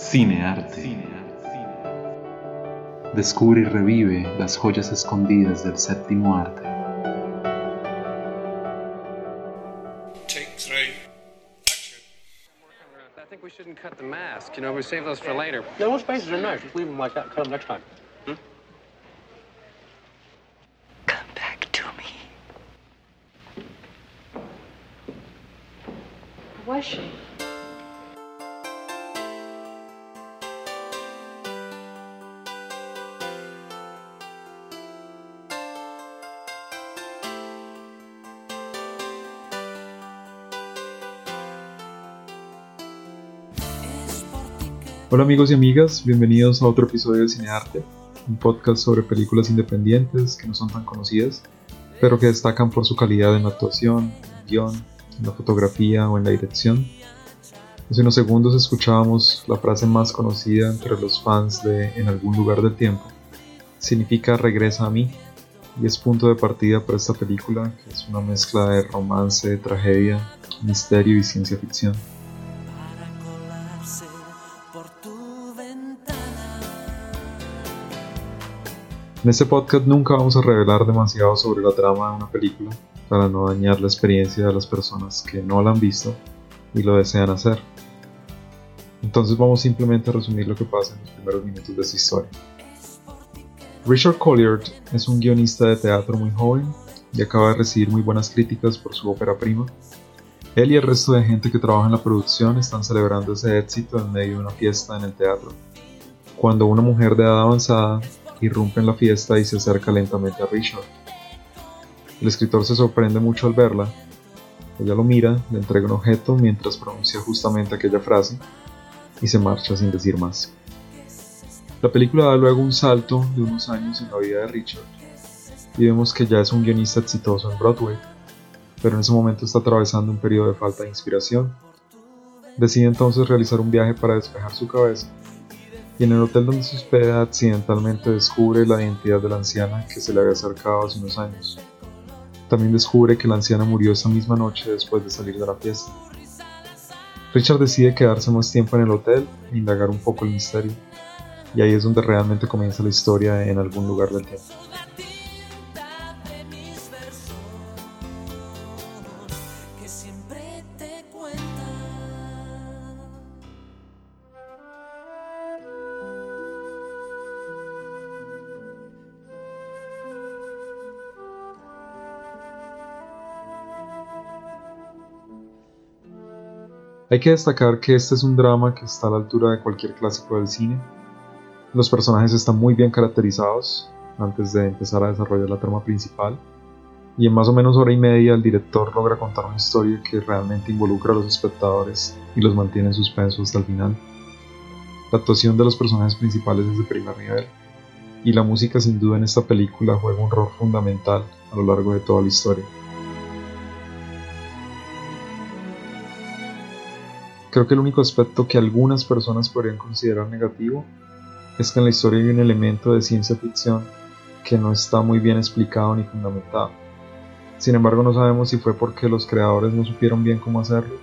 Cinearte. Descubre y revive las joyas escondidas del séptimo arte. Take three. I think we shouldn't cut the mask. You know, we save those for later. No, those spaces are nice. Just leave them like that. Cut them next time. Hmm? Come back to me. Who was she? Hola amigos y amigas, bienvenidos a otro episodio de Cinearte, un podcast sobre películas independientes que no son tan conocidas, pero que destacan por su calidad en la actuación, en el guion, en la fotografía o en la dirección. Hace unos segundos escuchábamos la frase más conocida entre los fans de En algún lugar del tiempo. Significa regresa a mí y es punto de partida para esta película que es una mezcla de romance, tragedia, misterio y ciencia ficción. En este podcast nunca vamos a revelar demasiado sobre la trama de una película para no dañar la experiencia de las personas que no la han visto y lo desean hacer. Entonces vamos simplemente a resumir lo que pasa en los primeros minutos de esta historia. Richard Colliard es un guionista de teatro muy joven y acaba de recibir muy buenas críticas por su ópera prima. Él y el resto de gente que trabaja en la producción están celebrando ese éxito en medio de una fiesta en el teatro, cuando una mujer de edad avanzada irrumpe en la fiesta y se acerca lentamente a Richard. El escritor se sorprende mucho al verla. Ella lo mira, le entrega un objeto mientras pronuncia justamente aquella frase y se marcha sin decir más. La película da luego un salto de unos años en la vida de Richard y vemos que ya es un guionista exitoso en Broadway, pero en ese momento está atravesando un periodo de falta de inspiración. Decide entonces realizar un viaje para despejar su cabeza y en el hotel donde se hospeda accidentalmente descubre la identidad de la anciana que se le había acercado hace unos años. También descubre que la anciana murió esa misma noche después de salir de la fiesta. Richard decide quedarse más tiempo en el hotel e indagar un poco el misterio, y ahí es donde realmente comienza la historia en algún lugar del tiempo. Hay que destacar que este es un drama que está a la altura de cualquier clásico del cine. Los personajes están muy bien caracterizados antes de empezar a desarrollar la trama principal. Y en más o menos hora y media el director logra contar una historia que realmente involucra a los espectadores y los mantiene en suspenso hasta el final. La actuación de los personajes principales es de primer nivel. Y la música sin duda en esta película juega un rol fundamental a lo largo de toda la historia. Creo que el único aspecto que algunas personas podrían considerar negativo es que en la historia hay un elemento de ciencia ficción que no está muy bien explicado ni fundamentado. Sin embargo, no sabemos si fue porque los creadores no supieron bien cómo hacerlo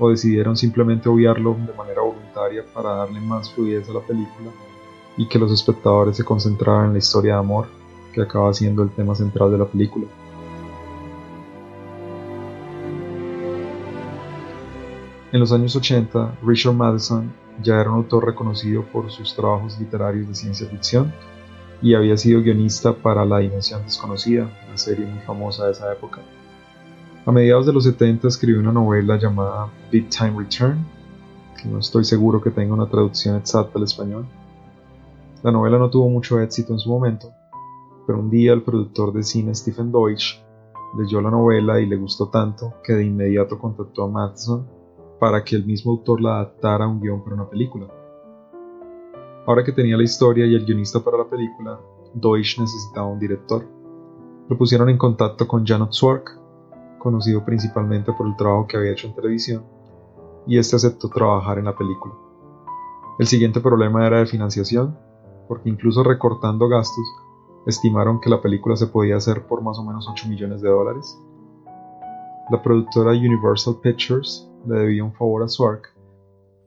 o decidieron simplemente obviarlo de manera voluntaria para darle más fluidez a la película y que los espectadores se concentraran en la historia de amor que acaba siendo el tema central de la película. En los años 80, Richard Madison ya era un autor reconocido por sus trabajos literarios de ciencia ficción y había sido guionista para La Dimensión Desconocida, una serie muy famosa de esa época. A mediados de los 70 escribió una novela llamada Big Time Return, que no estoy seguro que tenga una traducción exacta al español. La novela no tuvo mucho éxito en su momento, pero un día el productor de cine Stephen Deutsch leyó la novela y le gustó tanto que de inmediato contactó a Madison para que el mismo autor la adaptara a un guion para una película. Ahora que tenía la historia y el guionista para la película, Deutsch necesitaba un director. Lo pusieron en contacto con Janot Swark, conocido principalmente por el trabajo que había hecho en televisión, y este aceptó trabajar en la película. El siguiente problema era de financiación, porque incluso recortando gastos, estimaron que la película se podía hacer por más o menos 8 millones de dólares. La productora Universal Pictures le debía un favor a Swark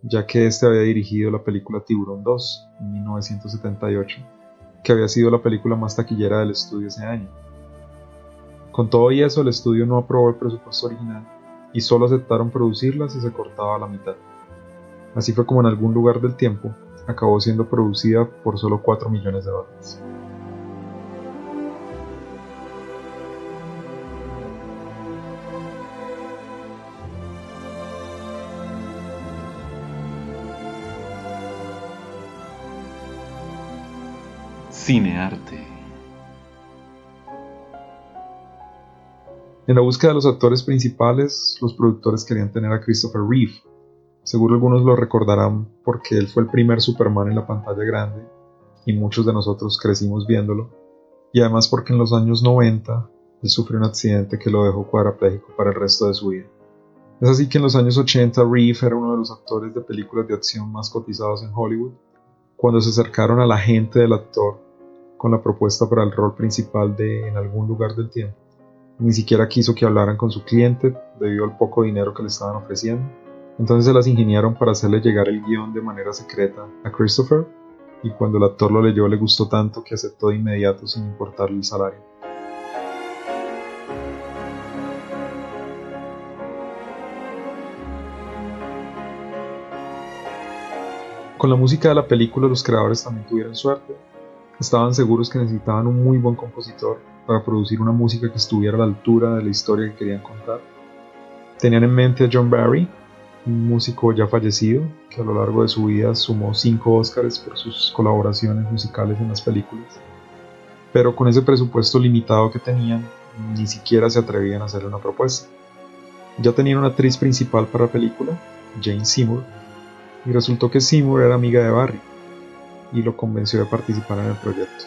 ya que este había dirigido la película Tiburón 2 en 1978, que había sido la película más taquillera del estudio ese año. Con todo y eso, el estudio no aprobó el presupuesto original y solo aceptaron producirla si se cortaba la mitad. Así fue como en algún lugar del tiempo acabó siendo producida por solo 4 millones de dólares. Cinearte. En la búsqueda de los actores principales, los productores querían tener a Christopher Reeve. Seguro algunos lo recordarán porque él fue el primer Superman en la pantalla grande y muchos de nosotros crecimos viéndolo. Y además porque en los años 90 él sufrió un accidente que lo dejó cuadraplégico para el resto de su vida. Es así que en los años 80 Reeve era uno de los actores de películas de acción más cotizados en Hollywood. Cuando se acercaron a la gente del actor con la propuesta para el rol principal de En algún lugar del tiempo, ni siquiera quiso que hablaran con su cliente debido al poco dinero que le estaban ofreciendo. Entonces se las ingeniaron para hacerle llegar el guion de manera secreta a Christopher y cuando el actor lo leyó le gustó tanto que aceptó de inmediato sin importarle el salario. Con la música de la película los creadores también tuvieron suerte. Estaban seguros que necesitaban un muy buen compositor para producir una música que estuviera a la altura de la historia que querían contar. Tenían en mente a John Barry, un músico ya fallecido, que a lo largo de su vida sumó cinco Oscars por sus colaboraciones musicales en las películas. Pero con ese presupuesto limitado que tenían, ni siquiera se atrevían a hacerle una propuesta. Ya tenían una actriz principal para la película, Jane Seymour, y resultó que Seymour era amiga de Barry, y lo convenció de participar en el proyecto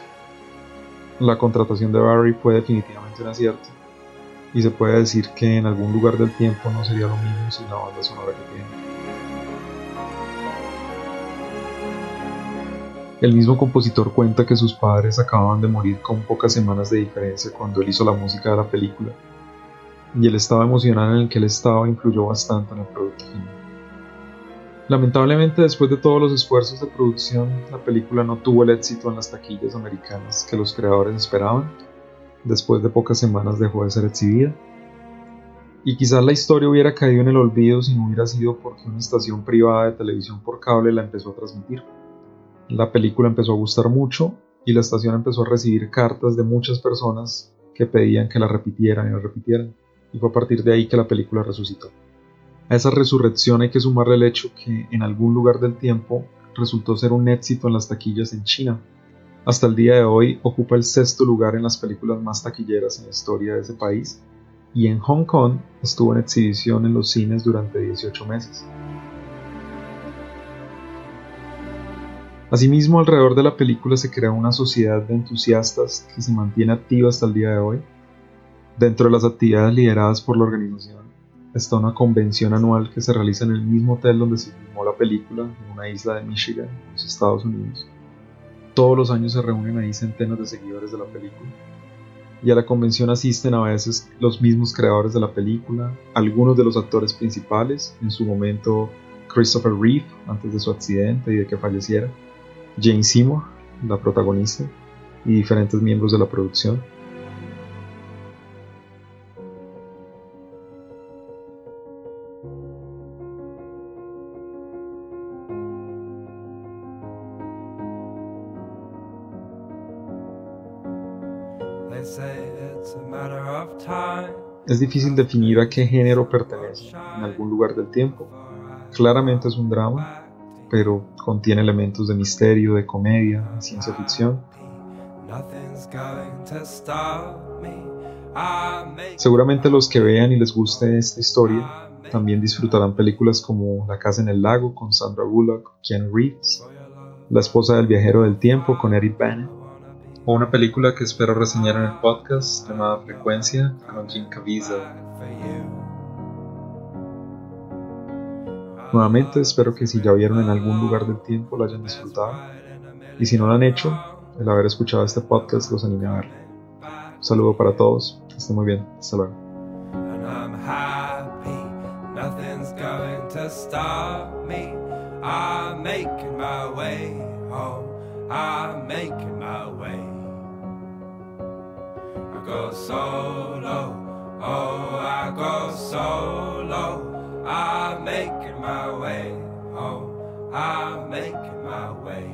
la contratación de Barry fue definitivamente un acierto y se puede decir que en algún lugar del tiempo no sería lo mismo sin la banda sonora que tiene. El mismo compositor cuenta que sus padres acababan de morir con pocas semanas de diferencia cuando él hizo la música de la película y el estado emocional en el que él estaba influyó bastante en el producto final. Lamentablemente, después de todos los esfuerzos de producción, la película no tuvo el éxito en las taquillas americanas que los creadores esperaban. Después de pocas semanas dejó de ser exhibida. Y quizás la historia hubiera caído en el olvido si no hubiera sido porque una estación privada de televisión por cable la empezó a transmitir. La película empezó a gustar mucho y la estación empezó a recibir cartas de muchas personas que pedían que la repitieran y la repitieran. Y fue a partir de ahí que la película resucitó. A esa resurrección hay que sumarle el hecho que en algún lugar del tiempo resultó ser un éxito en las taquillas en China. Hasta el día de hoy ocupa el sexto lugar en las películas más taquilleras en la historia de ese país y en Hong Kong estuvo en exhibición en los cines durante 18 meses. Asimismo, alrededor de la película se crea una sociedad de entusiastas que se mantiene activa hasta el día de hoy. Dentro de las actividades lideradas por la organización está una convención anual que se realiza en el mismo hotel donde se filmó la película, en una isla de Michigan, en los Estados Unidos. Todos los años se reúnen ahí centenas de seguidores de la película. Y a la convención asisten a veces los mismos creadores de la película, algunos de los actores principales, en su momento Christopher Reeve, antes de su accidente y de que falleciera, Jane Seymour, la protagonista, y diferentes miembros de la producción. Es difícil definir a qué género pertenece en algún lugar del tiempo. Claramente es un drama, pero contiene elementos de misterio, de comedia, de ciencia ficción. Seguramente los que vean y les guste esta historia también disfrutarán películas como La casa en el lago con Sandra Bullock, Ken Reeves, La esposa del viajero del tiempo con Eric Bana o una película que espero reseñar en el podcast llamada Frecuencia con Jim Caviezel. Nuevamente espero que si ya vieron en algún lugar del tiempo lo hayan disfrutado y si no lo han hecho, el haber escuchado este podcast los anime a verlo. Un saludo para todos, que estén muy bien, hasta luego. I'm making my way home. I'm making my way. Go solo. Oh, I go solo. I'm making my way oh, home. I'm making my way.